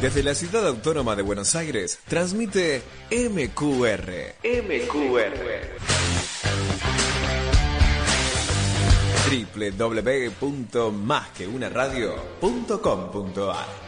Desde la ciudad autónoma de Buenos Aires, transmite MQR. MQR. www.másqueunaradio.com.ar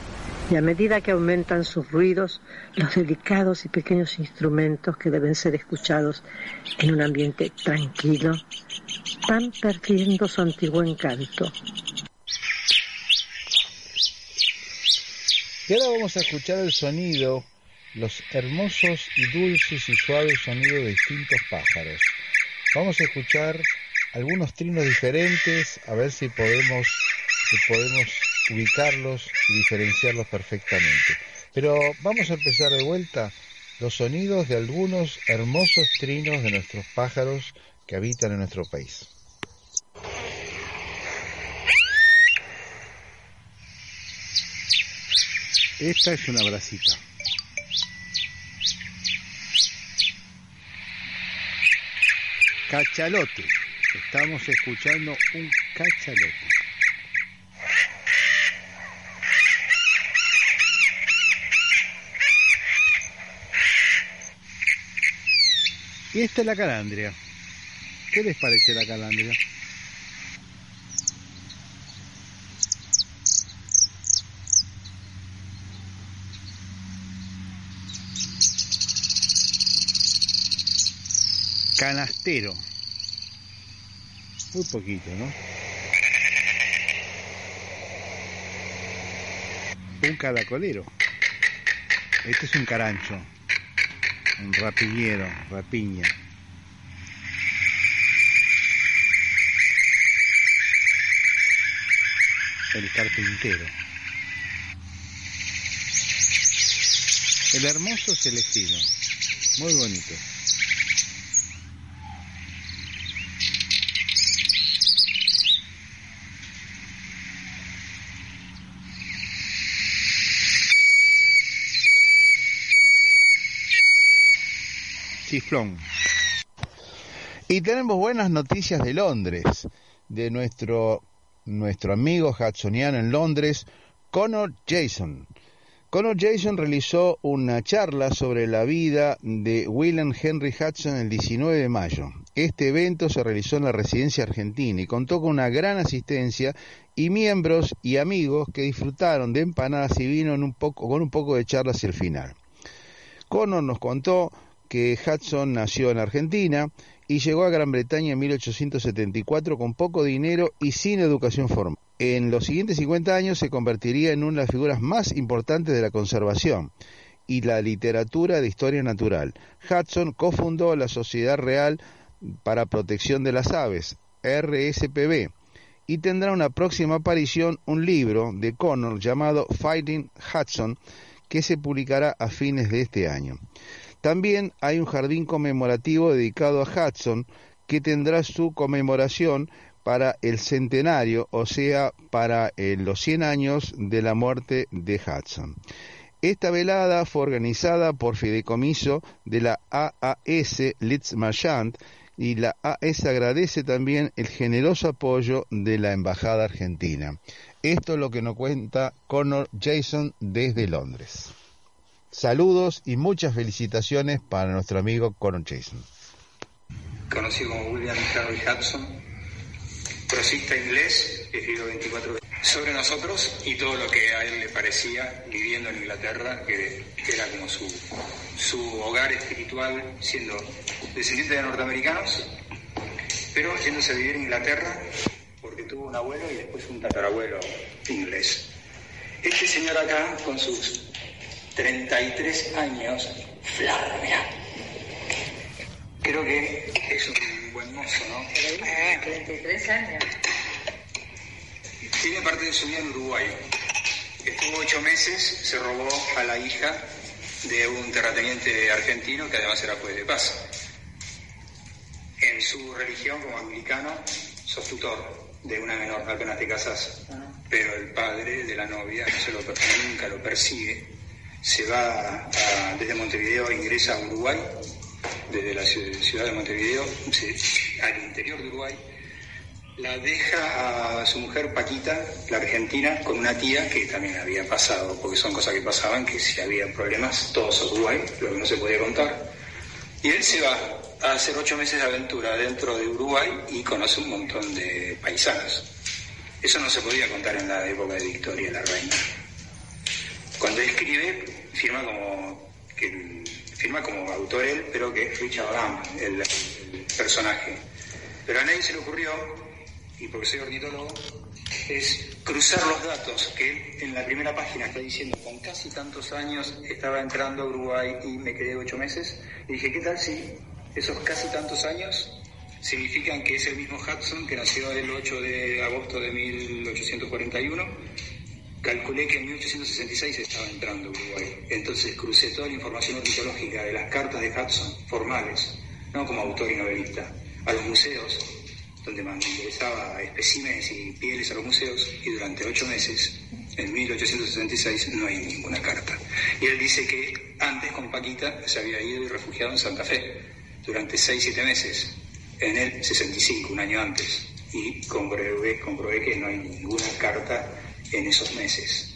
y a medida que aumentan sus ruidos, los delicados y pequeños instrumentos que deben ser escuchados en un ambiente tranquilo van perdiendo su antiguo encanto. Y ahora vamos a escuchar el sonido, los hermosos y dulces y suaves sonidos de distintos pájaros. Vamos a escuchar algunos trinos diferentes, a ver si podemos, si podemos ubicarlos y diferenciarlos perfectamente. Pero vamos a empezar de vuelta los sonidos de algunos hermosos trinos de nuestros pájaros que habitan en nuestro país. Esta es una bracita. Cachalote. Estamos escuchando un cachalote. Y esta es la calandria. ¿Qué les parece la calandria? Canastero. Muy poquito, ¿no? Un caracolero. Este es un carancho. Un rapillero, rapiña. El carpintero. El hermoso celestino. Muy bonito. Chiflón. Y tenemos buenas noticias de Londres, de nuestro, nuestro amigo Hudsoniano en Londres, Connor Jason. Connor Jason realizó una charla sobre la vida de William Henry Hudson el 19 de mayo. Este evento se realizó en la residencia argentina y contó con una gran asistencia y miembros y amigos que disfrutaron de empanadas y vino en un poco, con un poco de charla hacia el final. Connor nos contó que Hudson nació en Argentina y llegó a Gran Bretaña en 1874 con poco dinero y sin educación formal. En los siguientes 50 años se convertiría en una de las figuras más importantes de la conservación y la literatura de historia natural. Hudson cofundó la Sociedad Real para Protección de las Aves, RSPB, y tendrá una próxima aparición un libro de Connor llamado Fighting Hudson, que se publicará a fines de este año. También hay un jardín conmemorativo dedicado a Hudson que tendrá su conmemoración para el centenario, o sea, para eh, los 100 años de la muerte de Hudson. Esta velada fue organizada por fideicomiso de la AAS Litz Marchand y la AAS agradece también el generoso apoyo de la Embajada Argentina. Esto es lo que nos cuenta Connor Jason desde Londres. Saludos y muchas felicitaciones para nuestro amigo Conor Jason. Conocido como William Henry Hudson, prosista inglés, escribió 24 sobre nosotros y todo lo que a él le parecía viviendo en Inglaterra, que, que era como su, su hogar espiritual, siendo descendiente de norteamericanos, pero yéndose a vivir en Inglaterra porque tuvo un abuelo y después un tatarabuelo inglés. Este señor acá, con sus 33 años, Flavia. Creo que es un buen mozo, ¿no? 33 años. Tiene parte de su vida en Uruguay. Estuvo ocho meses, se robó a la hija de un terrateniente argentino que además era juez de paz. En su religión, como anglicano, sos tutor de una menor, apenas te casas. Pero el padre de la novia no se lo, nunca lo persigue se va desde Montevideo, ingresa a Uruguay, desde la ciudad de Montevideo, al interior de Uruguay, la deja a su mujer Paquita, la argentina, con una tía que también había pasado, porque son cosas que pasaban, que si había problemas, todos Uruguay, lo que no se podía contar. Y él se va a hacer ocho meses de aventura dentro de Uruguay y conoce un montón de paisanos. Eso no se podía contar en la época de Victoria, la reina. Cuando escribe, firma como, que, firma como autor él, pero que es Richard Lamb, el, el personaje. Pero a nadie se le ocurrió, y porque soy ornitólogo, es cruzar los datos que en la primera página está diciendo con casi tantos años estaba entrando a Uruguay y me quedé ocho meses. Y dije, ¿qué tal si esos casi tantos años significan que es el mismo Hudson que nació el 8 de agosto de 1841? Calculé que en 1866 estaba entrando Uruguay. Entonces crucé toda la información ornitológica de las cartas de Hudson, formales, no como autor y novelista, a los museos, donde me interesaba especímenes y pieles a los museos, y durante ocho meses, en 1866, no hay ninguna carta. Y él dice que antes con Paquita se había ido y refugiado en Santa Fe, durante seis, siete meses, en el 65, un año antes, y comprobé que no hay ninguna carta en esos meses.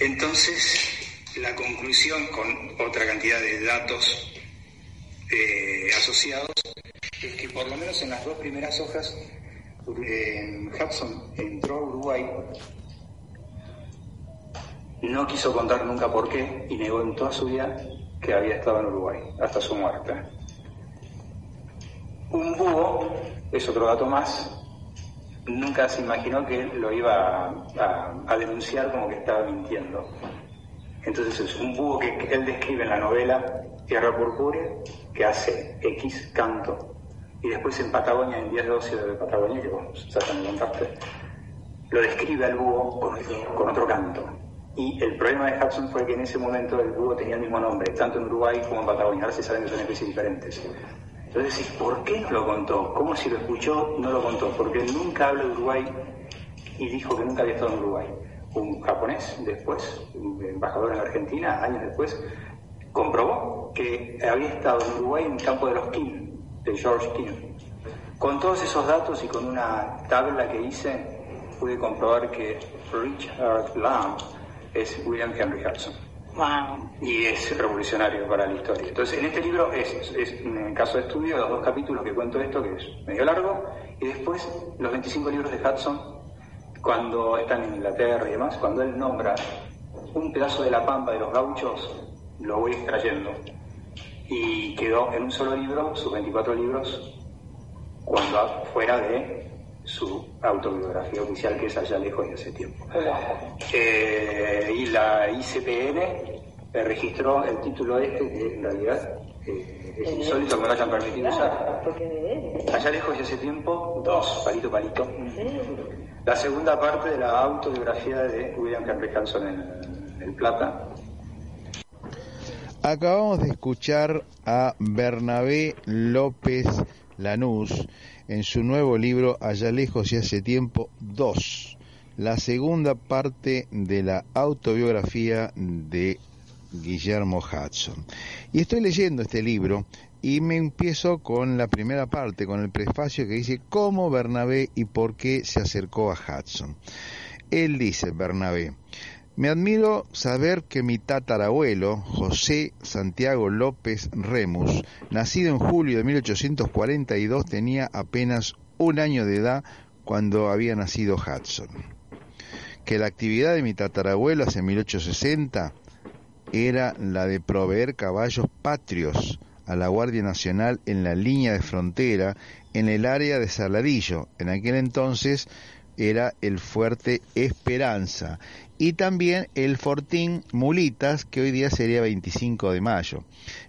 Entonces, la conclusión con otra cantidad de datos eh, asociados es que por lo menos en las dos primeras hojas, eh, Hudson entró a Uruguay, no quiso contar nunca por qué y negó en toda su vida que había estado en Uruguay, hasta su muerte. Un búho es otro dato más, nunca se imaginó que lo iba a, denunciar como que estaba mintiendo. Entonces es un búho que él describe en la novela Tierra Purpúrea, que hace X canto, y después en Patagonia, en 10 de ocio de Patagonia, que vos ya te contaste, lo describe al búho con, con otro canto. Y el problema de Hudson fue que en ese momento el búho tenía el mismo nombre, tanto en Uruguay como en Patagonia. Ahora se saben que son especies diferentes. Entonces, ¿por qué no lo contó? ¿Cómo si lo escuchó no lo contó? Porque nunca habló de Uruguay y dijo que nunca había estado en Uruguay. Un japonés después, un embajador en Argentina, años después, comprobó que había estado en Uruguay en el campo de los Kim, de George Kim. Con todos esos datos y con una tabla que hice, pude comprobar que Richard Lamb es William Henry Hudson. Y es revolucionario para la historia. Entonces, en este libro es, es, en caso de estudio, los dos capítulos que cuento esto, que es medio largo, y después los 25 libros de Hudson, cuando están en Inglaterra y demás, cuando él nombra un pedazo de la pampa de los gauchos, lo voy extrayendo. Y quedó en un solo libro, sus 24 libros, cuando fuera de su autobiografía oficial que es allá lejos de hace tiempo. Eh, y la ICPN eh, registró el título este que en realidad eh, es insólito que me lo hayan permitido usar. Allá lejos de hace tiempo, dos, palito palito. La segunda parte de la autobiografía de William Henry Hanson en El Plata. Acabamos de escuchar a Bernabé López Lanús en su nuevo libro Allá lejos y hace tiempo 2, la segunda parte de la autobiografía de Guillermo Hudson. Y estoy leyendo este libro y me empiezo con la primera parte, con el prefacio que dice cómo Bernabé y por qué se acercó a Hudson. Él dice, Bernabé, me admiro saber que mi tatarabuelo, José Santiago López Remus, nacido en julio de 1842, tenía apenas un año de edad cuando había nacido Hudson. Que la actividad de mi tatarabuelo hace 1860 era la de proveer caballos patrios a la Guardia Nacional en la línea de frontera en el área de Saladillo. En aquel entonces era el fuerte Esperanza y también el Fortín Mulitas, que hoy día sería 25 de mayo.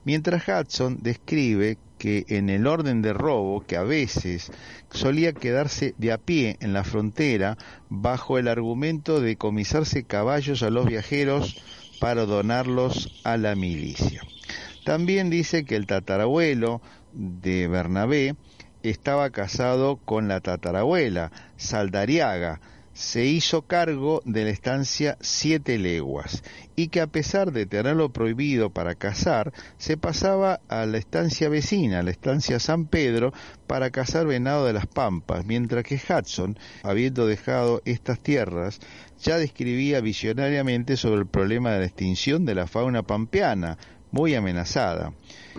Mientras Hudson describe que en el orden de robo, que a veces solía quedarse de a pie en la frontera bajo el argumento de comisarse caballos a los viajeros para donarlos a la milicia. También dice que el tatarabuelo de Bernabé estaba casado con la tatarabuela, Saldariaga, se hizo cargo de la estancia Siete Leguas y que a pesar de tenerlo prohibido para cazar, se pasaba a la estancia vecina, la estancia San Pedro, para cazar venado de las Pampas, mientras que Hudson, habiendo dejado estas tierras, ya describía visionariamente sobre el problema de la extinción de la fauna pampeana, muy amenazada,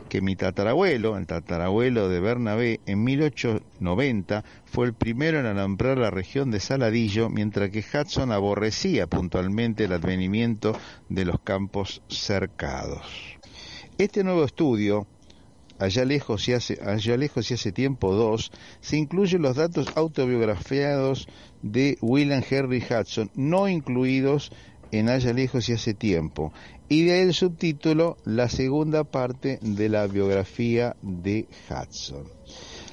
que mi tatarabuelo, el tatarabuelo de Bernabé, en 1890 fue el primero en alambrar la región de Saladillo, mientras que Hudson aborrecía puntualmente el advenimiento de los campos cercados. Este nuevo estudio, allá lejos y hace, allá lejos y hace tiempo 2, se incluyen los datos autobiografiados de William Henry Hudson, no incluidos en Allá lejos y hace tiempo, y de ahí el subtítulo La segunda parte de la biografía de Hudson.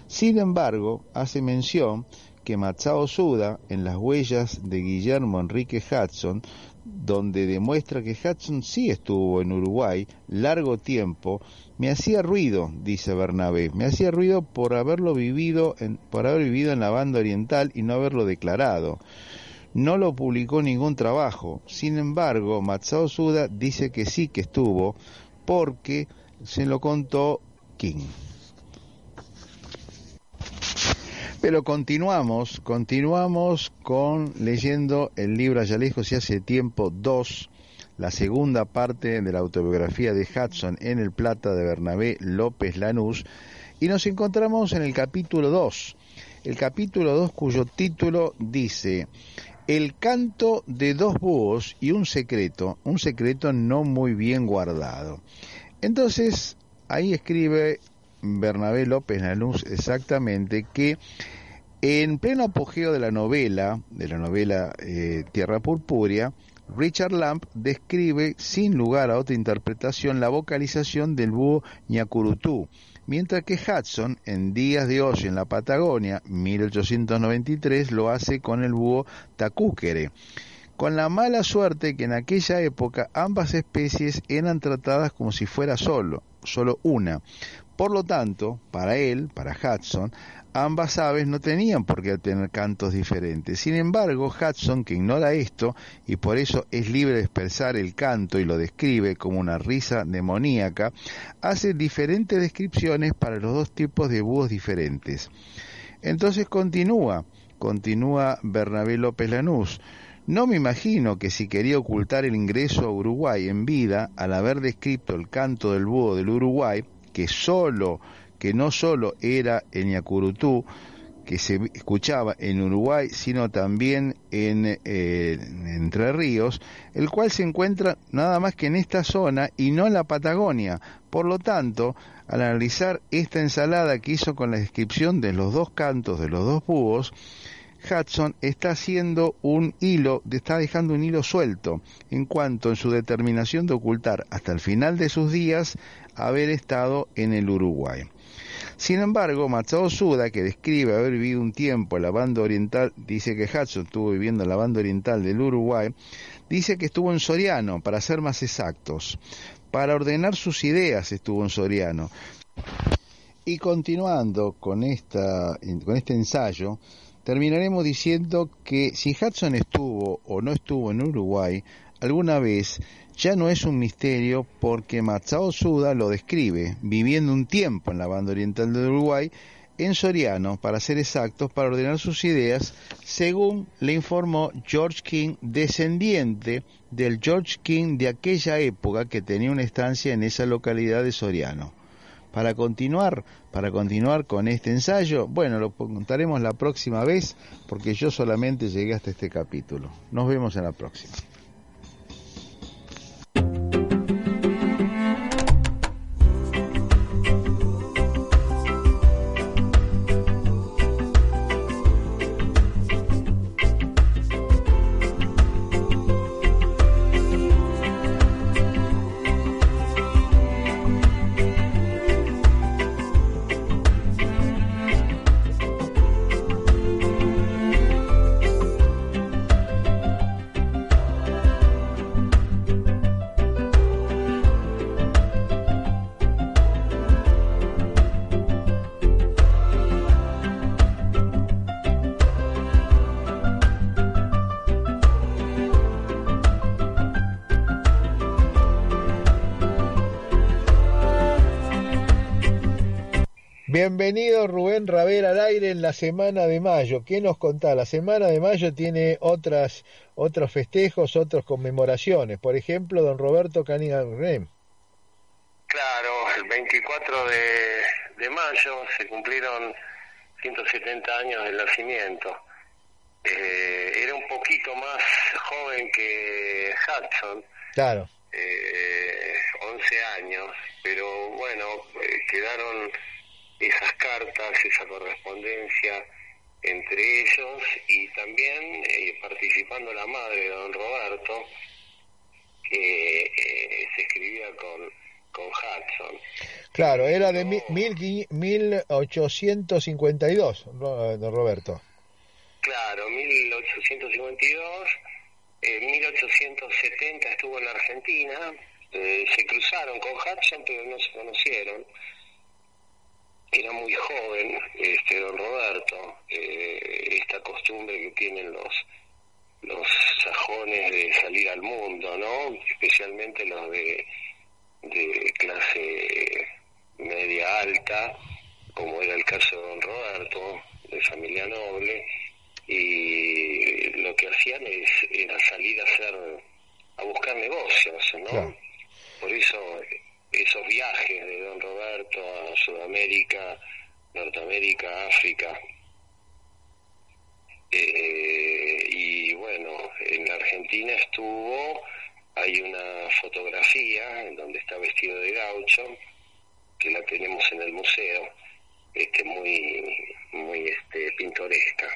Sin embargo, hace mención que Matsao Suda, en las huellas de Guillermo Enrique Hudson, donde demuestra que Hudson sí estuvo en Uruguay largo tiempo, me hacía ruido, dice Bernabé, me hacía ruido por haberlo vivido en, por haber vivido en la banda oriental y no haberlo declarado no lo publicó ningún trabajo. Sin embargo, Matsao Suda dice que sí que estuvo porque se lo contó King. Pero continuamos, continuamos con leyendo el libro Allá lejos y hace tiempo 2, la segunda parte de la autobiografía de Hudson en el Plata de Bernabé López Lanús, y nos encontramos en el capítulo 2. El capítulo 2 cuyo título dice el canto de dos búhos y un secreto, un secreto no muy bien guardado. Entonces, ahí escribe Bernabé López Lanús exactamente que en pleno apogeo de la novela, de la novela eh, Tierra Purpúrea, Richard Lamp describe sin lugar a otra interpretación la vocalización del búho ñacurutú, mientras que Hudson, en Días de Hoy en la Patagonia, 1893, lo hace con el búho tacúquere, con la mala suerte que en aquella época ambas especies eran tratadas como si fuera solo, solo una. Por lo tanto, para él, para Hudson, ambas aves no tenían por qué tener cantos diferentes. Sin embargo, Hudson, que ignora esto y por eso es libre de expresar el canto y lo describe como una risa demoníaca, hace diferentes descripciones para los dos tipos de búhos diferentes. Entonces continúa, continúa Bernabé López Lanús. No me imagino que si quería ocultar el ingreso a Uruguay en vida, al haber descrito el canto del búho del Uruguay, que solo que no solo era en Yacurutú, que se escuchaba en Uruguay, sino también en, eh, Entre Ríos, el cual se encuentra nada más que en esta zona y no en la Patagonia. Por lo tanto, al analizar esta ensalada que hizo con la descripción de los dos cantos de los dos búhos, Hudson está haciendo un hilo, está dejando un hilo suelto en cuanto en su determinación de ocultar hasta el final de sus días haber estado en el Uruguay. Sin embargo, Matsao Suda, que describe haber vivido un tiempo en la banda oriental, dice que Hudson estuvo viviendo en la banda oriental del Uruguay, dice que estuvo en Soriano, para ser más exactos. Para ordenar sus ideas estuvo en Soriano. Y continuando con, esta, con este ensayo, terminaremos diciendo que si Hudson estuvo o no estuvo en Uruguay alguna vez, ya no es un misterio porque Matsao Suda lo describe, viviendo un tiempo en la banda oriental de Uruguay, en Soriano, para ser exactos, para ordenar sus ideas, según le informó George King, descendiente del George King de aquella época que tenía una estancia en esa localidad de Soriano. Para continuar, para continuar con este ensayo, bueno, lo contaremos la próxima vez porque yo solamente llegué hasta este capítulo. Nos vemos en la próxima. En la semana de mayo. ¿Qué nos contá? La semana de mayo tiene otras, otros festejos, otras conmemoraciones. Por ejemplo, don Roberto Canigan Claro, el 24 de, mayo se cumplieron 170 años del nacimiento. Eh, era un poquito más joven que Hudson. Claro. Eh, 11 años, pero bueno, eh, quedaron esas cartas, esa correspondencia entre ellos y también eh, participando la madre de don Roberto, que eh, se escribía con, con Hudson. Claro, era de mil, 1852, don Roberto. Claro, 1852. En 1870 estuvo en la Argentina, eh, se cruzaron con Hudson, pero no se conocieron era muy joven, este don Roberto, eh, esta costumbre que tienen los los sajones de salir al mundo, ¿no? Especialmente los de, de clase media alta, como era el caso de don Roberto, de familia noble, y lo que hacían es, era salir a hacer, a buscar negocios, ¿no? Por eso esos viajes de don Roberto a Sudamérica, Norteamérica, África. Eh, y bueno, en la Argentina estuvo, hay una fotografía en donde está vestido de gaucho, que la tenemos en el museo, este muy, muy este, pintoresca.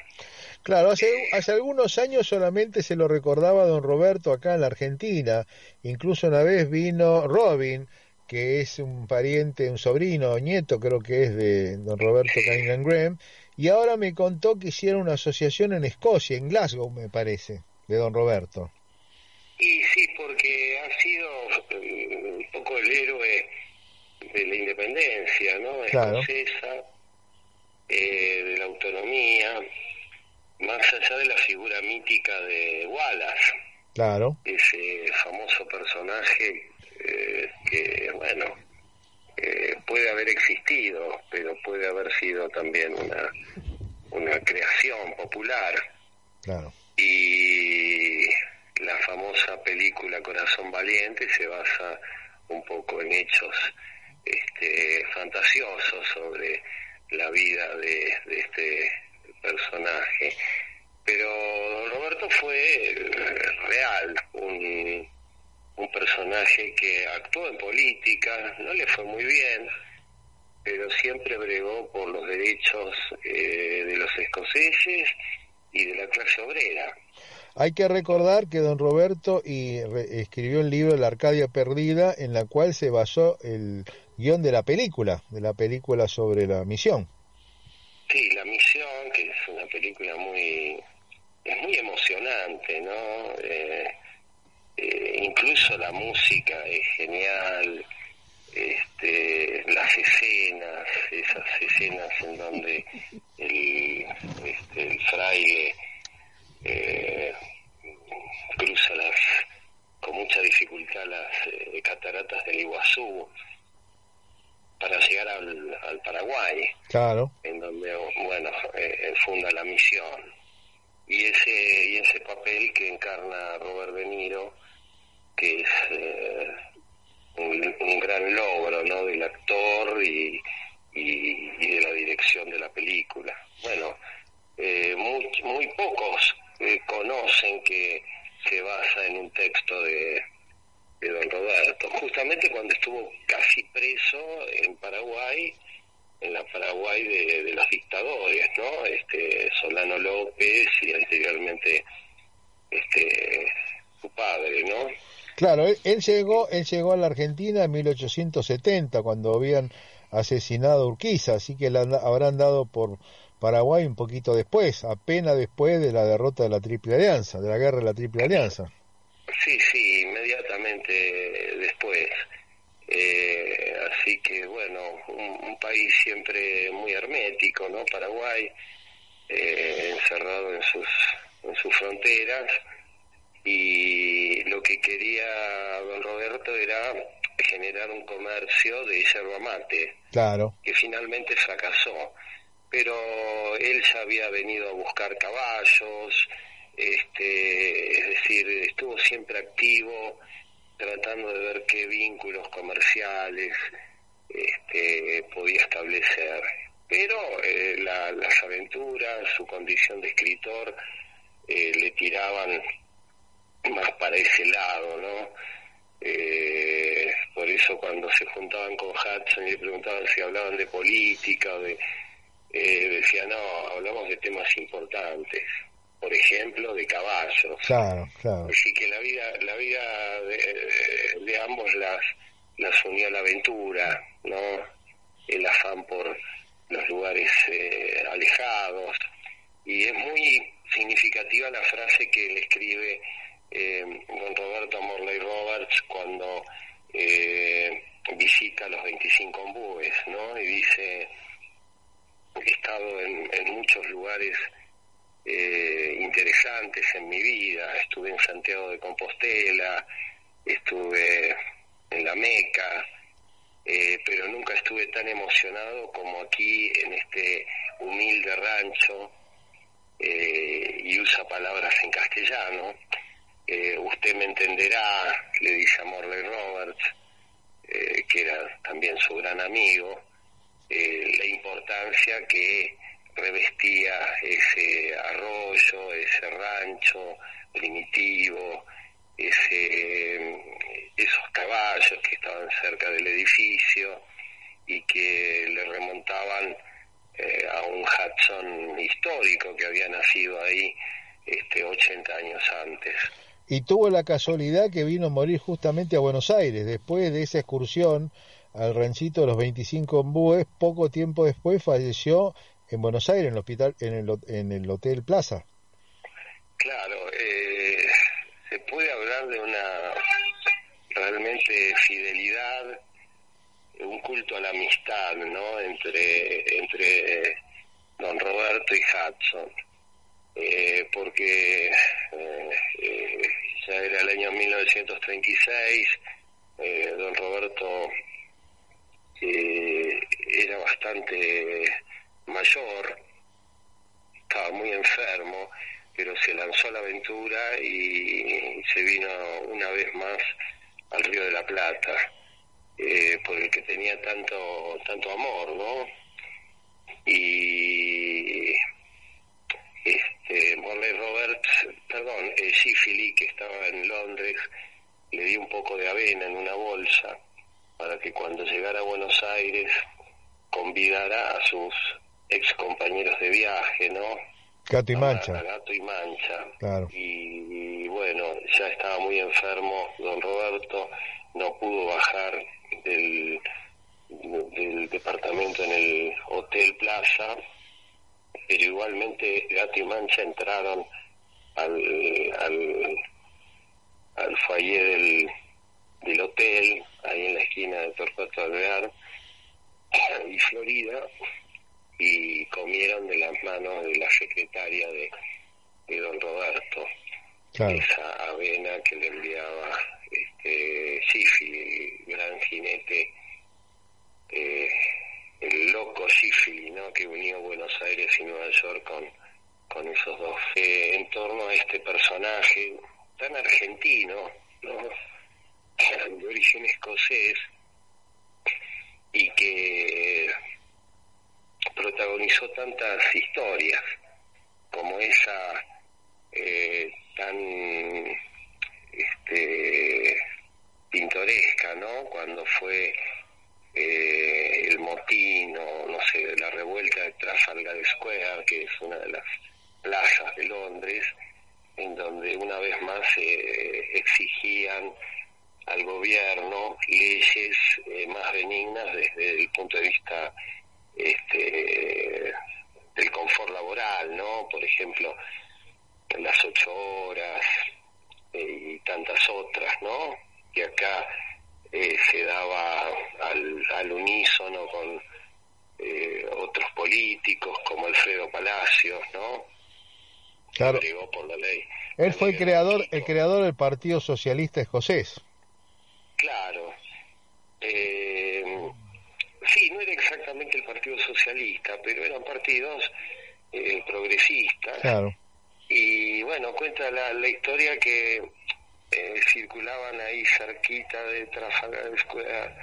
Claro, hace, hace algunos años solamente se lo recordaba don Roberto acá en la Argentina, incluso una vez vino Robin, que es un pariente, un sobrino, nieto creo que es de don Roberto Cunningham Graham, y ahora me contó que hicieron una asociación en Escocia, en Glasgow me parece. de don Roberto. Y sí, porque ha sido eh, un poco el héroe de la independencia, ¿no? Escocesa, eh, de la autonomía, más allá de la figura mítica de Wallace. Claro. Ese famoso personaje que, bueno, eh, puede haber existido, pero puede haber sido también una, una creación popular. Claro. Y la famosa película Corazón Valiente se basa un poco en hechos este, fantasiosos sobre la vida de, este personaje. Pero don Roberto fue real, un, un personaje que actuó en política, no le fue muy bien, pero siempre bregó por los derechos eh, de los escoceses y de la clase obrera. Hay que recordar que don Roberto y escribió el libro La Arcadia Perdida, en la cual se basó el guion de la película, de la película sobre la misión. Sí, La Misión, que es una película muy, es muy emocionante, ¿no? Eh, eh, incluso la música es genial, este, las escenas, esas escenas en donde el, este, el fraile eh, cruza las, con mucha dificultad las eh, cataratas del Iguazú para llegar al, al, Paraguay, claro. en donde bueno eh, funda la misión y ese y ese papel que encarna Robert De Niro que es eh, un, un, gran logro ¿no? del actor y, y, de la dirección de la película bueno eh, muy muy pocos eh, conocen que se basa en un texto de, de don Roberto, justamente cuando estuvo casi preso en Paraguay, en la Paraguay de, de los dictadores, ¿no? Este Solano López y anteriormente este su padre, ¿no? Claro, él, él, llegó, él llegó a la Argentina en 1870 cuando habían asesinado a Urquiza, así que le habrán dado por Paraguay un poquito después, apenas después de la derrota de la Triple Alianza, de la guerra de la Triple Alianza. Sí, sí, inmediatamente después. Eh, así que bueno, un, país siempre muy hermético, ¿no? Paraguay, eh, encerrado en sus fronteras y lo que quería don Roberto era generar un comercio de yerba mate, claro. que finalmente fracasó pero él ya había venido a buscar caballos, este, es decir, estuvo siempre activo, tratando de ver qué vínculos comerciales este, podía establecer. Pero eh, la, las aventuras, su condición de escritor, eh, le tiraban más para ese lado, ¿no? Eh, por eso cuando se juntaban con Hudson y le preguntaban si hablaban de política de eh, decía, no, hablamos de temas importantes, por ejemplo, de caballos. Claro, claro. Así que la vida, la vida de, de ambos las, las unió la aventura, ¿no? El afán por los lugares eh, alejados. Y es muy significativa la frase que le escribe don Roberto Morley Roberts cuando eh, visita los 25 ombúes, ¿no? Y dice, he estado en, en muchos lugares eh, interesantes en mi vida. Estuve en Santiago de Compostela, estuve en la Meca, eh, pero nunca estuve tan emocionado como aquí en este humilde rancho eh, y usa palabras en castellano. Eh, usted me entenderá, le dice a Morley Roberts, eh, que era también su gran amigo eh, la importancia que revestía ese arroyo, ese rancho primitivo, ese, esos caballos que estaban cerca del edificio y que le remontaban a un Hudson histórico que había nacido ahí este 80 años antes. Y tuvo la casualidad que vino a morir justamente a Buenos Aires después de esa excursión al ranchito de los 25 ombúes, poco tiempo después falleció en Buenos Aires, en el hospital, en el, en el Hotel Plaza. claro, eh, se puede hablar de una realmente fidelidad, un culto a la amistad, ¿no? Entre, entre don Roberto y Hudson. Eh, porque eh, eh, ya era el año 1936, eh, don Roberto era bastante mayor, estaba muy enfermo, pero se lanzó a la aventura y se vino una vez más al Río de la Plata, por el que tenía tanto, tanto amor, ¿no? Y este, Morley Roberts, perdón, eh, Sifili, que estaba en Londres, le di un poco de avena en una bolsa para que cuando llegara a Buenos Aires convidara a sus ex compañeros de viaje, ¿no? Gato y A- mancha. a Gato y Mancha. Claro. Y, y bueno, ya estaba muy enfermo don Roberto, no pudo bajar del, del departamento en el Hotel Plaza, pero igualmente Gato y Mancha entraron al, al, al foyer del, del hotel, ahí en la esquina de Torcuato Alvear y Florida, y comieron de las manos de la secretaria de, de don Roberto Claro. esa avena que le enviaba este Sifili, gran jinete, eh, el loco Sifili, ¿no? que unió Buenos Aires y Nueva York con, con esos dos, eh, en torno a este personaje tan argentino, ¿no? de origen escocés, y que protagonizó tantas historias como esa eh, tan este, pintoresca, ¿no? Cuando fue eh, el motín o, no sé, la revuelta de Trafalgar Square, que es una de las plazas de Londres, en donde una vez más se exigían al gobierno leyes eh, más benignas desde el punto de vista este, del confort laboral, ¿no? Por ejemplo, las ocho horas eh, y tantas otras, ¿no? Que acá eh, se daba al, al unísono con eh, otros políticos como Alfredo Palacios, ¿no? Claro. Llegó por la ley. Él fue el creador, el creador del Partido Socialista Escocés. Claro. Eh, sí, no era exactamente el Partido Socialista, pero eran partidos eh, progresistas. Claro. Y bueno, cuenta la, la historia que eh, circulaban ahí cerquita de Trafalgar Square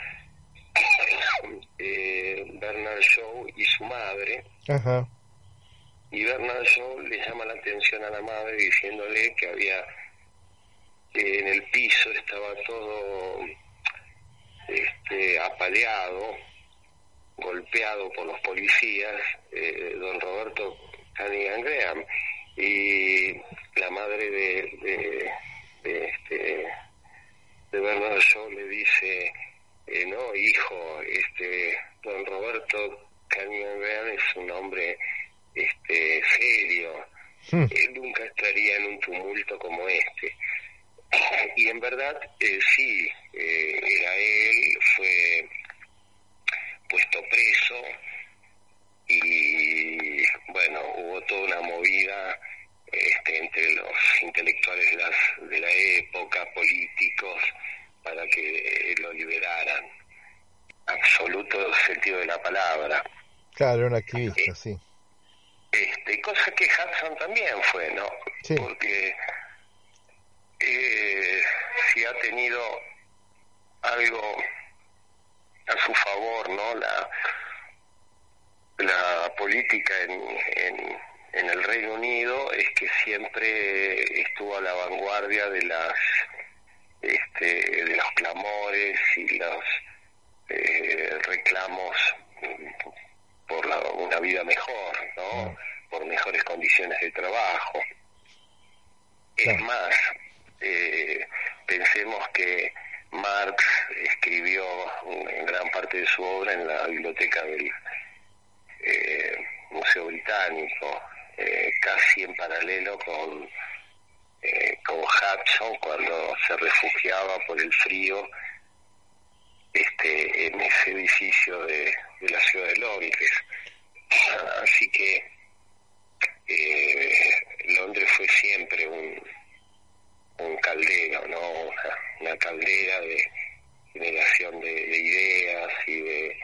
eh, Bernard Shaw y su madre. Ajá. Y Bernard Shaw le llama la atención a la madre diciéndole que había que en el piso estaba todo este apaleado, golpeado por los policías, eh, don Roberto Cunningham Graham y la madre de, de, de este de Bernard Shaw le dice eh, no hijo este don Roberto Graham es un hombre este serio Hmm. él nunca estaría en un tumulto como este y en verdad eh, sí eh, era él fue puesto preso y bueno hubo toda una movida este, entre los intelectuales de, las- de la época políticos para que lo liberaran absoluto sentido de la palabra Claro, un activista, sí. este, cosa que Hudson también fue, ¿no? Sí. Porque eh, si ha tenido algo a su favor, ¿no? La, la política en, en, en el Reino Unido es que siempre estuvo a la vanguardia de las este, de los clamores y los eh, reclamos por la- una vida mejor, ¿no? Por mejores condiciones de trabajo. Es más, eh, pensemos que Marx escribió gran parte de su obra en la biblioteca del eh, Museo Británico, eh, casi en paralelo con eh, con Hudson cuando se refugiaba por el frío este, en ese edificio de, la ciudad de Londres. Así que eh, Londres fue siempre un, un caldero, ¿no? Una, caldera de generación de, ideas y de,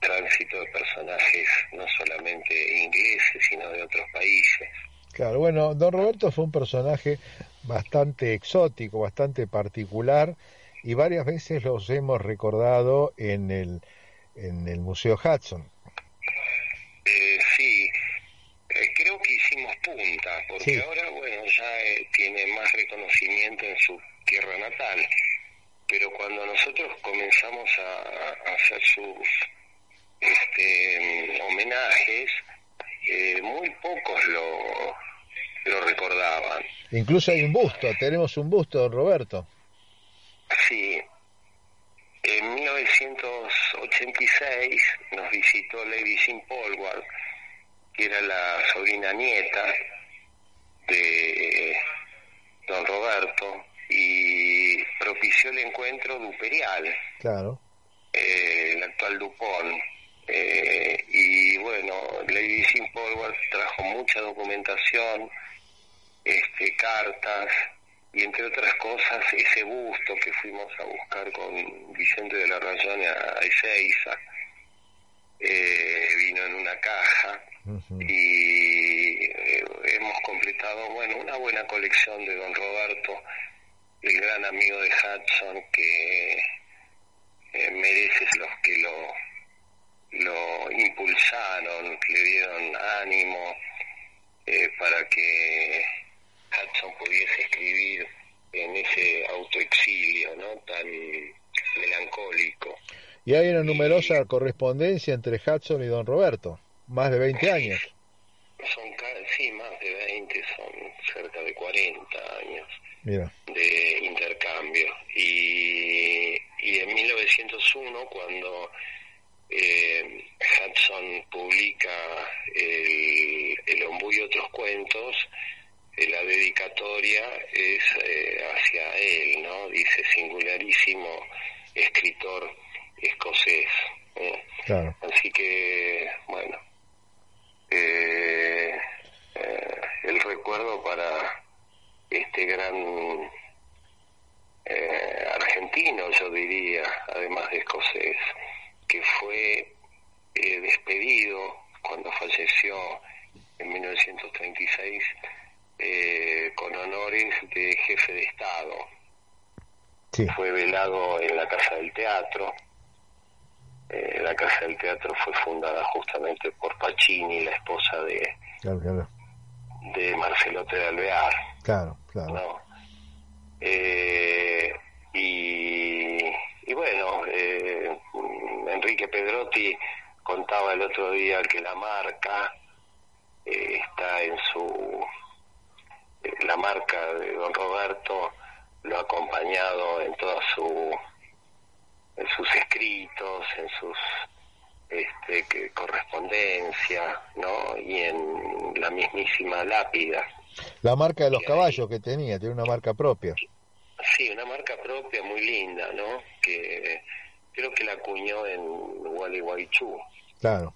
tránsito de personajes no solamente ingleses, sino de otros países. Claro, bueno, don Roberto fue un personaje bastante exótico, bastante particular y varias veces los hemos recordado en el, en el Museo Hudson. Eh, sí, eh, creo que hicimos punta, porque ahora, bueno, ya eh, tiene más reconocimiento en su tierra natal, pero cuando nosotros comenzamos a, hacer sus este, homenajes, muy pocos lo, lo recordaban. Incluso hay un busto, tenemos un busto, don Roberto. Sí. En 1986 nos visitó Lady Sim Polward, que era la sobrina nieta de don Roberto, y propició el encuentro duperial. Claro. Eh, el actual Dupont. Eh, y bueno, Lady Sim Polward trajo mucha documentación, este, cartas, y entre otras cosas ese busto que fuimos a buscar con Vicente de la Rayón a Ezeiza eh, vino en una caja y eh, hemos completado bueno una buena colección de don Roberto el gran amigo de Hudson que eh, merece los que lo lo impulsaron le dieron ánimo eh, para que Hudson pudiese escribir en ese autoexilio ¿no? tan melancólico. Y hay una numerosa correspondencia entre Hudson y don Roberto, más de 20 años. Son, sí, más de 20, son cerca de 40 años de intercambio. Y, y en 1901, cuando eh, Hudson publica el, el Ombú y otros cuentos, eh, la dedicatoria es eh, hacia él, ¿no? Dice singularísimo escritor escocés. ¿eh? Así que, bueno, el recuerdo para este gran argentino, yo diría, además de escocés, que fue despedido cuando falleció en 1936 eh, con honores de jefe de Estado. Fue velado en la Casa del Teatro. Eh, la Casa del Teatro fue fundada justamente por Pacini, la esposa de, de Marcelo de Alvear. Claro, claro. Eh, y, y, bueno, Enrique Pedrotti contaba el otro día que la marca está en su la marca de don Roberto lo ha acompañado en toda su en sus escritos, en sus este, correspondencia, ¿no? Y en la mismísima lápida. La marca de los caballos que tenía, tiene una marca propia. Sí, una marca propia muy linda, ¿no? Que creo que la acuñó en Gualeguaychú. Claro.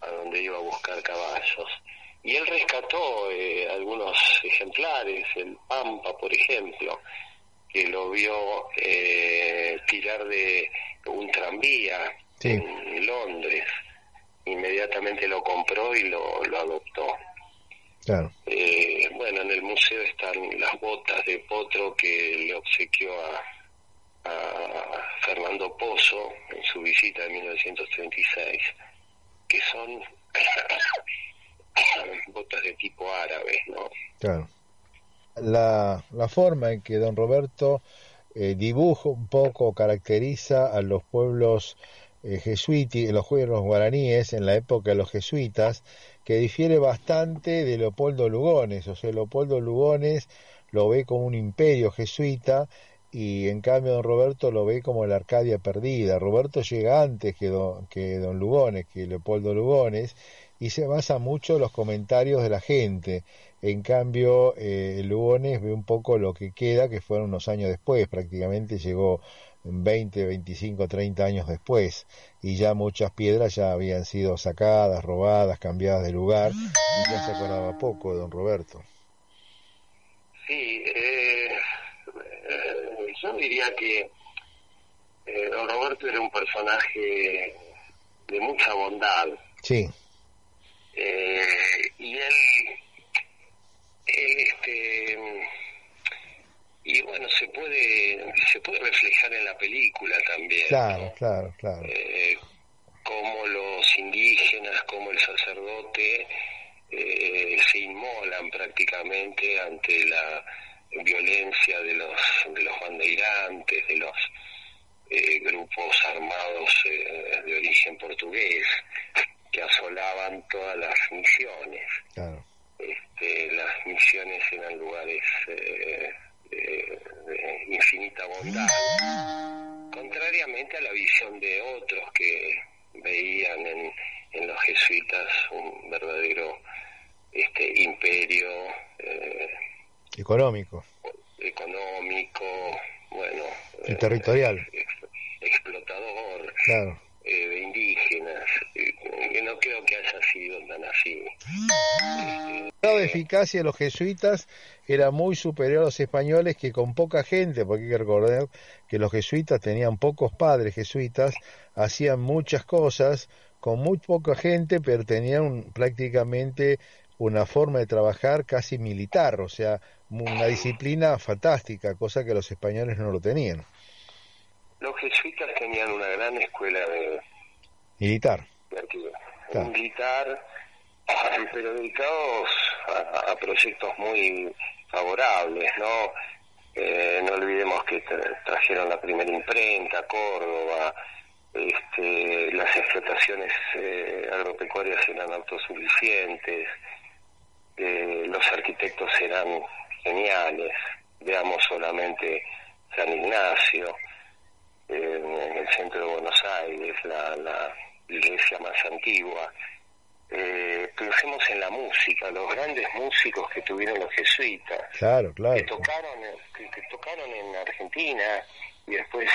A donde iba a buscar caballos y él rescató eh, algunos ejemplares, el Pampa, por ejemplo, que lo vio eh, tirar de un tranvía en Londres. Inmediatamente lo compró y lo, lo adoptó. Claro. Eh, bueno, en el museo están las botas de potro que le obsequió a, a Fernando Pozo en su visita de 1936, que son botas de tipo árabe, ¿no? Claro. La, la forma en que don Roberto eh, dibuja un poco, caracteriza a los pueblos eh, jesuitas, los pueblos guaraníes en la época de los jesuitas, que difiere bastante de Leopoldo Lugones. O sea, Leopoldo Lugones lo ve como un imperio jesuita y en cambio don Roberto lo ve como la Arcadia perdida. Roberto llega antes que don, que don Lugones, que Leopoldo Lugones, y se basa mucho en los comentarios de la gente. En cambio, eh, Lugones ve un poco lo que queda, que fueron unos años después, prácticamente llegó 20, 25, 30 años después, y ya muchas piedras ya habían sido sacadas, robadas, cambiadas de lugar, y ya se acordaba poco de don Roberto. Sí, diría que eh, don Roberto era un personaje de mucha bondad. Sí. Eh, y él, él este, y bueno, se puede, se puede reflejar en la película también. Claro, claro, claro. Eh, cómo los indígenas, como el sacerdote eh, se inmolan prácticamente ante la violencia de los, de los bandeirantes, de los eh, grupos armados eh, de origen portugués que asolaban todas las misiones. Claro. Este, las misiones eran lugares eh, de, de infinita bondad, contrariamente a la visión de otros que veían en, en los jesuitas un verdadero este imperio eh, Económico económico, bueno, y territorial. eh, explotador Claro. eh, de indígenas, eh, que no creo que haya sido tan así. El grado de eficacia de los jesuitas era muy superior a los españoles que con poca gente, porque hay que recordar que los jesuitas tenían pocos padres jesuitas, hacían muchas cosas con muy poca gente, pero tenían un- prácticamente una forma de trabajar casi militar, o sea, una disciplina fantástica, cosa que los españoles no lo tenían. Los jesuitas tenían una gran escuela de, Militar. de Claro. militar, pero dedicados a, a proyectos muy favorables, ¿no? Eh, no olvidemos que tra- trajeron la primera imprenta a Córdoba, este, las explotaciones eh, agropecuarias eran autosuficientes, eh, los arquitectos eran geniales, veamos solamente San Ignacio, eh, en el centro de Buenos Aires, la, la iglesia más antigua. Eh, pensemos en la música, los grandes músicos que tuvieron los jesuitas, Claro, claro. que tocaron, en- que, que tocaron en Argentina y después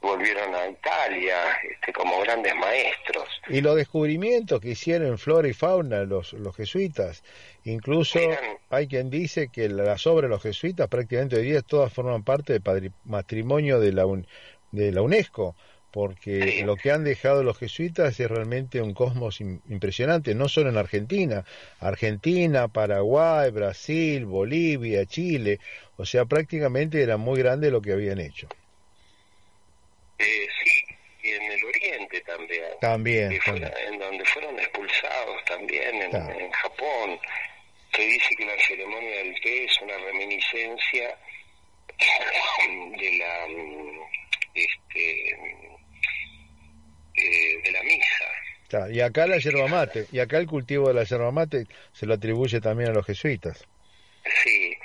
volvieron a Italia este, como grandes maestros. Y los descubrimientos que hicieron en flora y fauna los, los jesuitas, incluso hay quien dice que las obras de los jesuitas prácticamente hoy día todas forman parte del patri- patrimonio de la, un- de la UNESCO, porque lo que han dejado los jesuitas es realmente un cosmos im- impresionante, no solo en Argentina, Argentina, Paraguay, Brasil, Bolivia, Chile, o sea, prácticamente era muy grande lo que habían hecho. Eh, sí, y en el Oriente también. También, que fuera- también. en donde fueron expulsados también, en, Claro. en Japón. Se dice que la ceremonia del té es una reminiscencia de la este eh, de la misa. Claro, y acá la yerba mate, y acá el cultivo de la yerba mate se lo atribuye también a los jesuitas. Sí.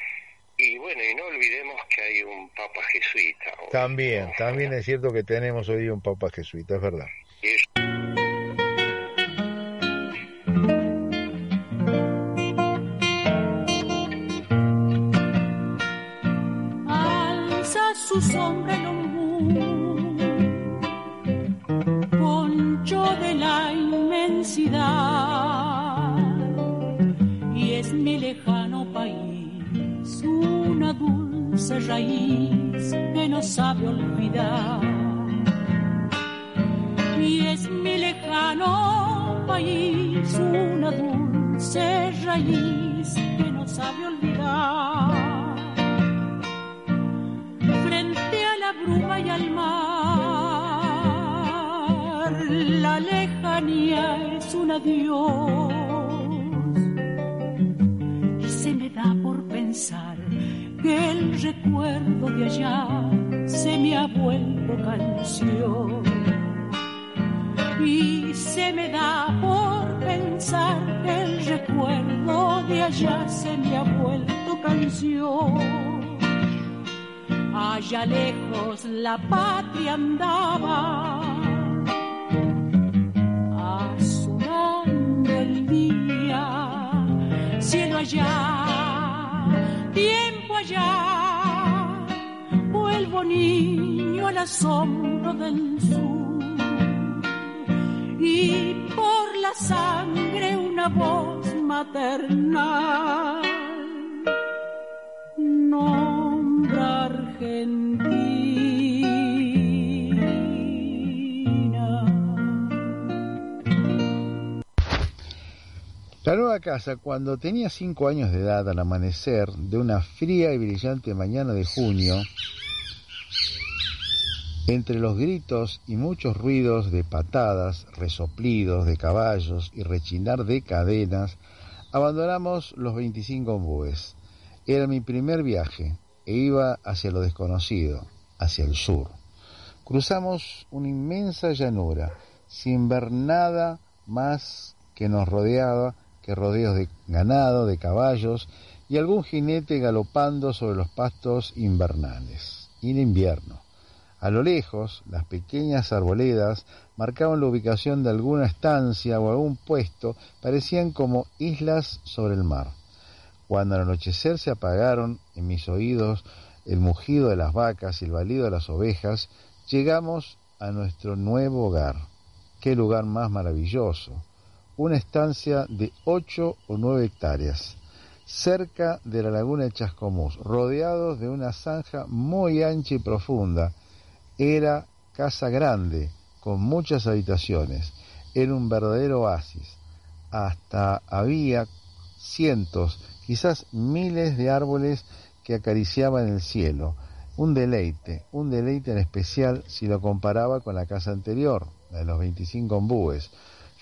Y bueno, y no olvidemos que hay un papa jesuita. hoy, También, ¿no? también es cierto que tenemos hoy un papa jesuita, es verdad. Y es- su sombra el ombú, poncho de la inmensidad, y es mi lejano país una dulce raíz que no sabe olvidar. Y es mi lejano país una dulce raíz que no sabe olvidar adiós. Y se me da por pensar que el recuerdo de allá se me ha vuelto canción. Y se me da por pensar que el recuerdo de allá se me ha vuelto canción. Allá lejos la patria andaba, allá, tiempo allá, vuelvo niño al asombro del sur. Y por la sangre una voz maternal nombra La nueva casa, cuando tenía cinco años de edad al amanecer de una fría y brillante mañana de junio, entre los gritos y muchos ruidos de patadas, resoplidos de caballos y rechinar de cadenas, abandonamos los 25 ombúes. Era mi primer viaje e iba hacia lo desconocido, hacia el sur. Cruzamos una inmensa llanura, sin ver nada más que nos rodeaba que rodeos de ganado, de caballos y algún jinete galopando sobre los pastos invernales. En invierno. A lo lejos, las pequeñas arboledas marcaban la ubicación de alguna estancia o algún puesto, parecían como islas sobre el mar. Cuando al anochecer se apagaron en mis oídos el mugido de las vacas y el balido de las ovejas, llegamos a nuestro nuevo hogar. Qué lugar más maravilloso. Una estancia de ocho o nueve hectáreas, cerca de la laguna de Chascomús, rodeados de una zanja muy ancha y profunda, era casa grande, con muchas habitaciones. Era un verdadero oasis. Hasta había cientos, quizás miles de árboles que acariciaban el cielo. Un deleite, un deleite en especial si lo comparaba con la casa anterior, la de los 25 ombúes.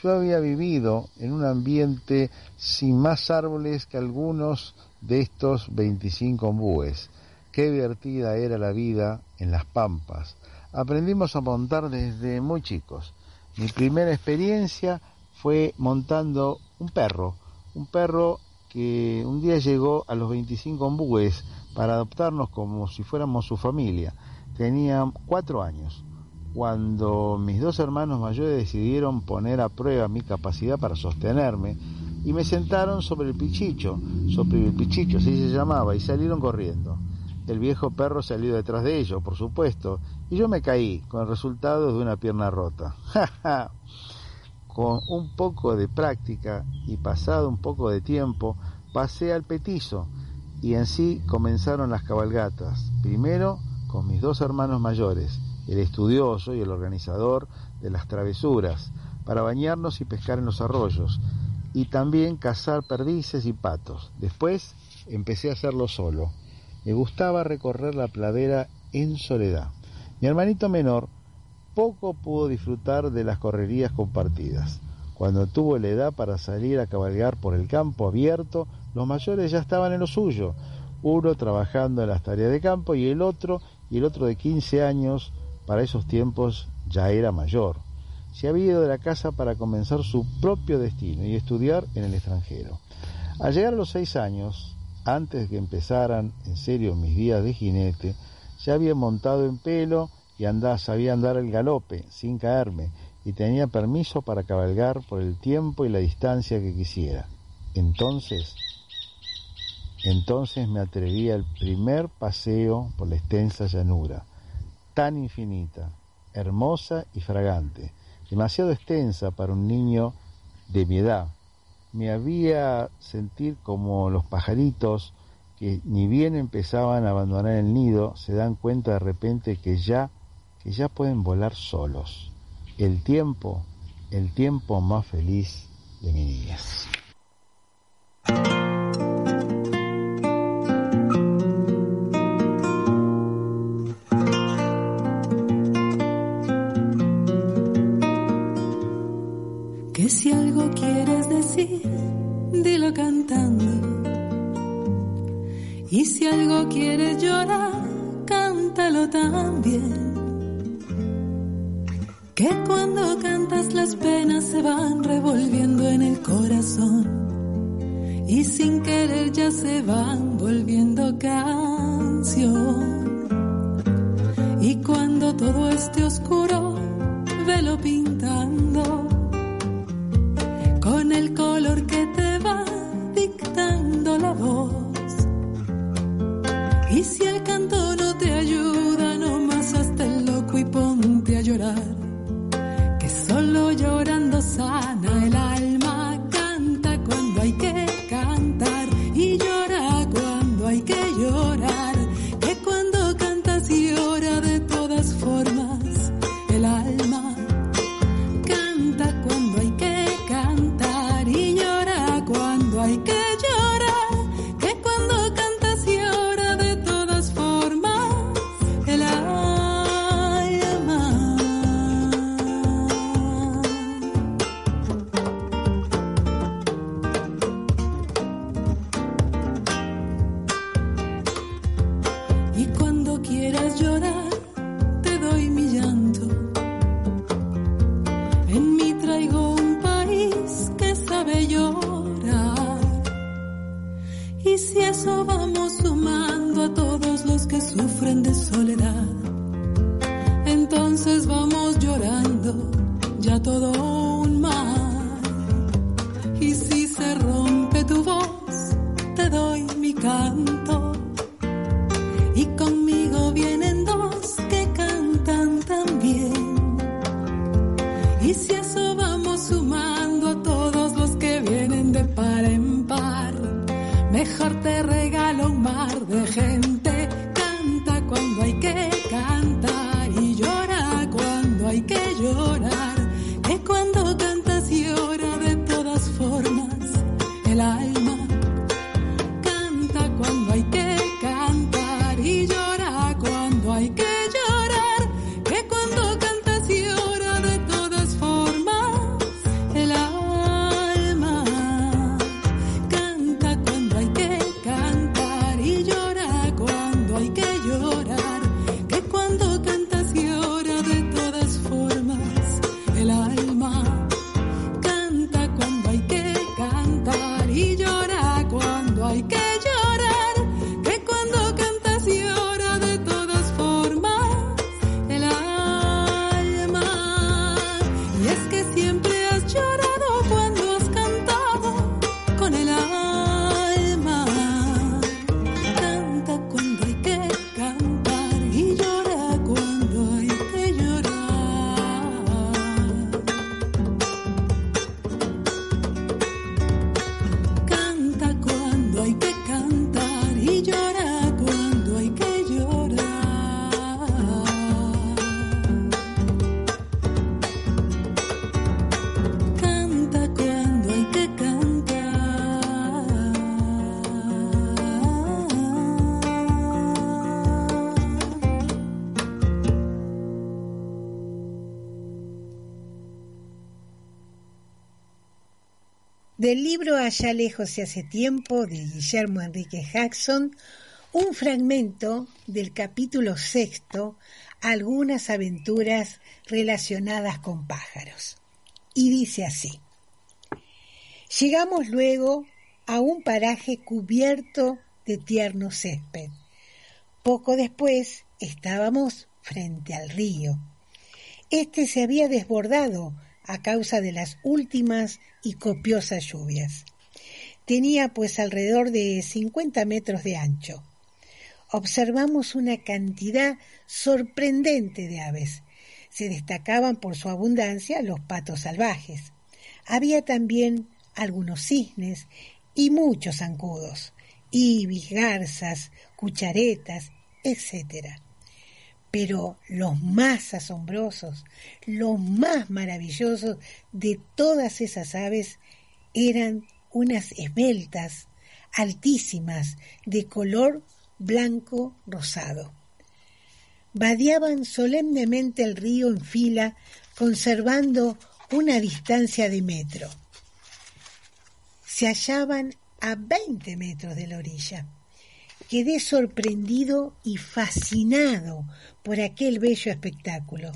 Yo había vivido en un ambiente sin más árboles que algunos de estos 25 ombúes. Qué divertida era la vida en las pampas, aprendimos a montar desde muy chicos. Mi primera experiencia fue montando un perro, un perro que un día llegó a los 25 ombúes para adoptarnos como si fuéramos su familia. Tenía cuatro años. Cuando mis dos hermanos mayores decidieron poner a prueba mi capacidad para sostenerme y me sentaron sobre el pichicho, sobre el pichicho, así se llamaba, y salieron corriendo. El viejo perro salió detrás de ellos, por supuesto, y yo me caí, con el resultado de una pierna rota. con un poco de práctica y pasado un poco de tiempo, pasé al petizo y en sí comenzaron las cabalgatas. Primero con mis dos hermanos mayores, el estudioso y el organizador de las travesuras, para bañarnos y pescar en los arroyos, y también cazar perdices y patos. Después empecé a hacerlo solo me gustaba recorrer la pradera en soledad. Mi hermanito menor poco pudo disfrutar de las correrías compartidas. Cuando tuvo la edad para salir a cabalgar por el campo abierto, los mayores ya estaban en lo suyo, uno trabajando en las tareas de campo y el otro, y el otro de 15 años, para esos tiempos ya era mayor. Se había ido de la casa para comenzar su propio destino y estudiar en el extranjero. Al llegar a los seis años, antes de que empezaran en serio mis días de jinete, ya había montado en pelo y andaba, sabía andar el galope sin caerme y tenía permiso para cabalgar por el tiempo y la distancia que quisiera. Entonces, entonces me atreví al primer paseo por la extensa llanura, tan infinita, hermosa y fragante, demasiado extensa para un niño de mi edad, me había sentir como los pajaritos que ni bien empezaban a abandonar el nido, se dan cuenta de repente que ya, que ya pueden volar solos. El tiempo, el tiempo más feliz de mi niñez. Si algo quieres llorar, cántalo también. Que cuando cantas las penas se van revolviendo en el corazón. Y sin querer ya se van volviendo canción. Entonces vamos llorando ya todo un mar. Y si se rompe tu voz, te doy mi canto. Y conmigo vienen dos que cantan también. Y si eso vamos sumando a todos los que vienen de par en par, mejor te Del libro Allá lejos y hace tiempo de Guillermo Enrique Jackson, un fragmento del capítulo sexto, algunas aventuras relacionadas con pájaros. Y dice así. Llegamos luego a un paraje cubierto de tierno césped. Poco después estábamos frente al río. Este se había desbordado a causa de las últimas y copiosas lluvias. Tenía pues alrededor de 50 metros de ancho. Observamos una cantidad sorprendente de aves. Se destacaban por su abundancia los patos salvajes. Había también algunos cisnes y muchos zancudos, ibis, garzas, cucharetas, etc. Pero los más asombrosos, los más maravillosos de todas esas aves eran unas esbeltas, altísimas, de color blanco rosado. Vadeaban solemnemente el río en fila, conservando una distancia de metro. Se hallaban a 20 metros de la orilla. Quedé sorprendido y fascinado por aquel bello espectáculo,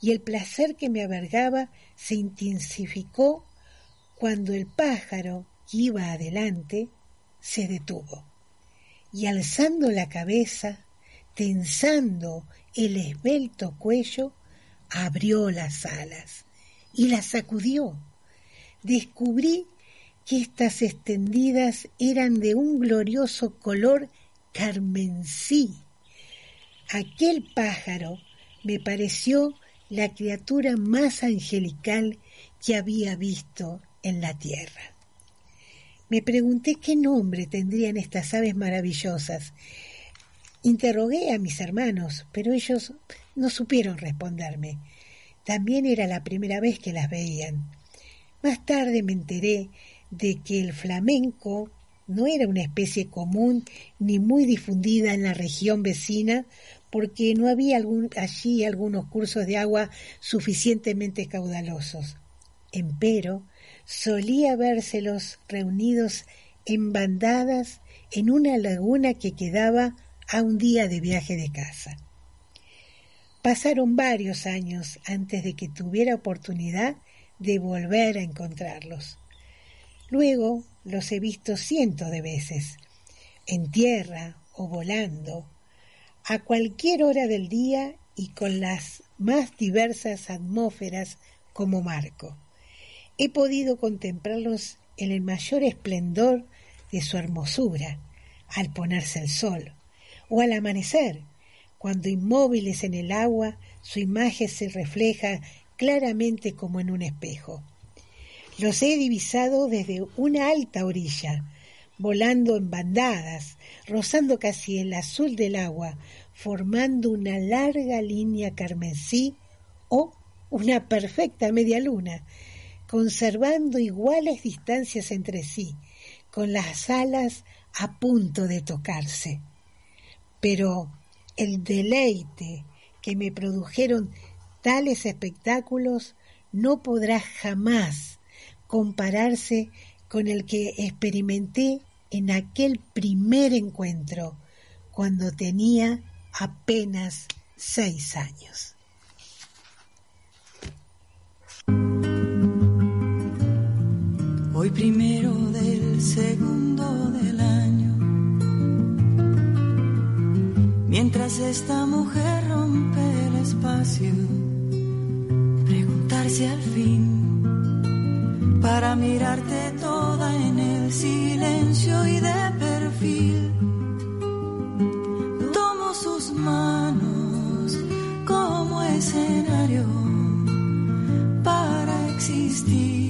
y el placer que me abargaba se intensificó cuando el pájaro que iba adelante se detuvo, y alzando la cabeza, tensando el esbelto cuello, abrió las alas y las sacudió. Descubrí que estas extendidas eran de un glorioso color carmensí. Aquel pájaro me pareció la criatura más angelical que había visto en la tierra. Me pregunté qué nombre tendrían estas aves maravillosas. Interrogué a mis hermanos, pero ellos no supieron responderme. También era la primera vez que las veían. Más tarde me enteré de que el flamenco no era una especie común ni muy difundida en la región vecina porque no había allí algunos cursos de agua suficientemente caudalosos. Empero, solía vérselos reunidos en bandadas en una laguna que quedaba a un día de viaje de casa. Pasaron varios años antes de que tuviera oportunidad de volver a encontrarlos. Luego los he visto cientos de veces, en tierra o volando, a cualquier hora del día y con las más diversas atmósferas como marco. He podido contemplarlos en el mayor esplendor de su hermosura, al ponerse el sol, o al amanecer, cuando inmóviles en el agua su imagen se refleja claramente como en un espejo. Los he divisado desde una alta orilla, volando en bandadas, rozando casi el azul del agua, formando una larga línea carmesí o una perfecta media luna, conservando iguales distancias entre sí, con las alas a punto de tocarse. Pero el deleite que me produjeron tales espectáculos no podrá jamás compararse con el que experimenté en aquel primer encuentro, cuando tenía apenas seis años. Hoy primero del segundo del año, mientras esta mujer rompe el espacio, preguntarse al fin para mirarte toda en el silencio y de perfil. Tomo sus manos como escenario para existir.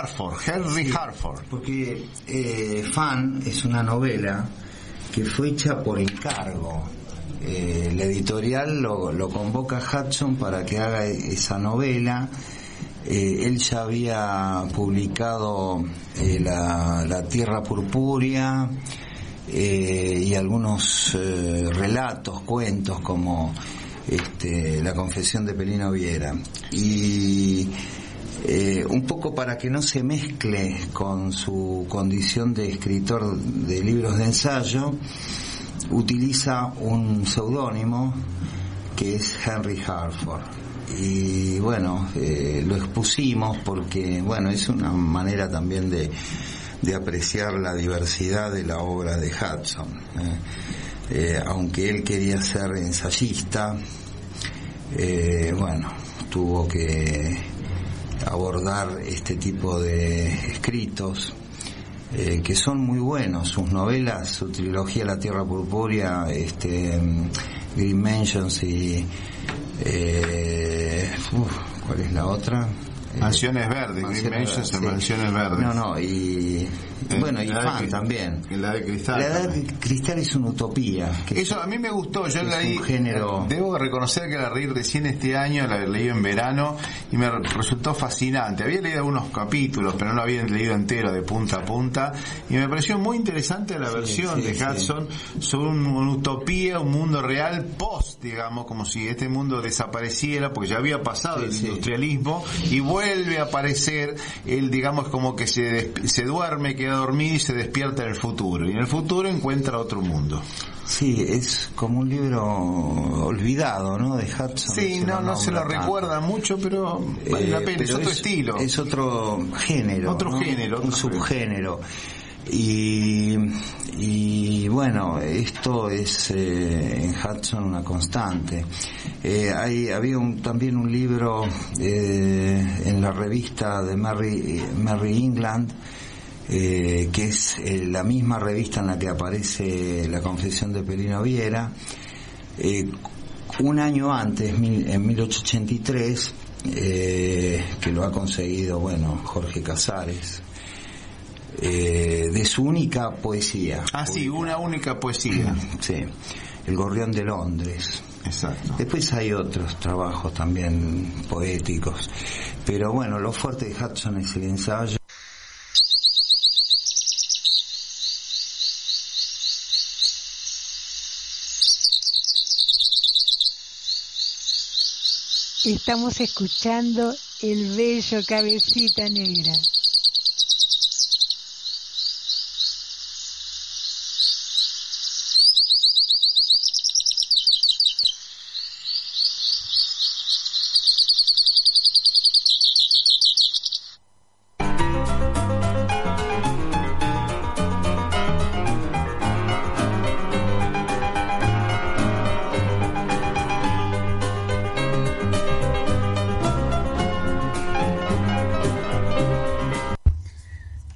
Hartford, Henry Sí, Hartford. Porque eh, Fan es una novela que fue hecha por encargo. Eh, el editorial lo, lo convoca a Hudson para que haga esa novela. Eh, él ya había publicado eh, la, La Tierra Purpúrea eh, y algunos relatos, cuentos como este, La Confesión de Pelino Viera. Y eh, un poco para que no se mezcle con su condición de escritor de libros de ensayo, utiliza un seudónimo que es Henry Hartford. Y bueno, eh, lo expusimos porque, bueno, es una manera también de, de apreciar la diversidad de la obra de Hudson. ¿eh? Aunque él quería ser ensayista, bueno, tuvo que abordar este tipo de escritos eh, que son muy buenos. Sus novelas, su trilogía La Tierra Purpúrea, este, Green Mansions y... eh, uf, ¿Cuál es la otra? Eh, Mansiones Verdes, Green Mansions en Mansiones Verdes. No, no, y bueno, y fan también. La edad de cristal. La edad de cristal es una utopía. que Eso a mí me gustó, yo leí, un género- debo reconocer que la leí recién este año, la leí en verano y me resultó fascinante. Había leído algunos capítulos, pero no lo había leído entero de punta a punta y me pareció muy interesante la versión sí, de sí. Hudson sobre un- una utopía, un mundo real post, digamos, como si este mundo desapareciera porque ya había pasado el industrialismo y vuelve a aparecer, él digamos como que se, se duerme, queda dormido y se despierta en el futuro y en el futuro encuentra otro mundo. Sí, es como un libro olvidado, ¿no? De Hudson. Sí, no, no se lo tanto. recuerda mucho, pero vale la Eh, pena, es otro estilo. Es otro género. Otro ¿no? género, Un otro subgénero. Y, y bueno, esto es eh, en Hudson una constante. Eh, hay, había un- también un libro eh, en la revista de Mary, Mary England, eh, que es eh, la misma revista en la que aparece la confesión de Pelino Viera. Eh, un año antes, mil- en 1883, eh, que lo ha conseguido, bueno, Jorge Casares, de su única poesía. Ah, sí, una única poesía. Sí, El Gorrión de Londres. Exacto. Después hay otros trabajos también poéticos. Pero bueno, lo fuerte de Hudson es el ensayo. Estamos escuchando el bello cabecita negra.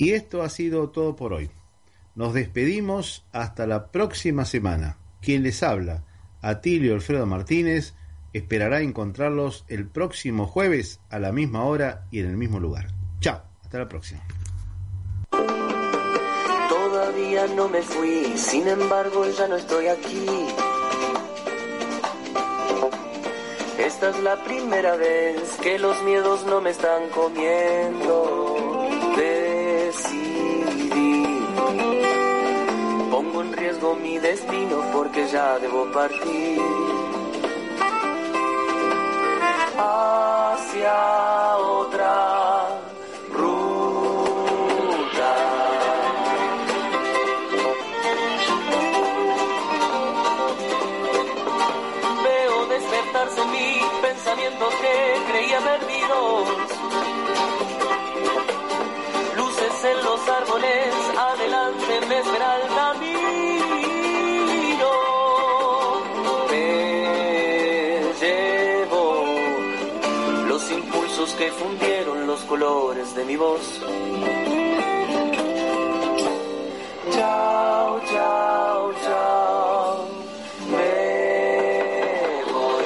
Y esto ha sido todo por hoy. Nos despedimos hasta la próxima semana. Quien les habla, Atilio Alfredo Martínez, esperará encontrarlos el próximo jueves a la misma hora y en el mismo lugar. Chao, hasta la próxima. Todavía no me fui, sin embargo ya no estoy aquí. Esta es la primera vez que los miedos no me están comiendo. Pongo en riesgo mi destino porque ya debo partir. Hacia otra ruta. Veo despertarse mí pensamientos que creía perdidos. Luces en los árboles, adelante me espera colores de mi voz. Chao, chao, chao. Me voy.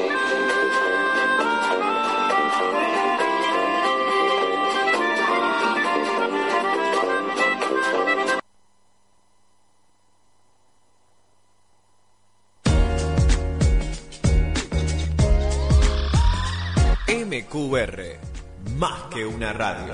MQR, más que una radio.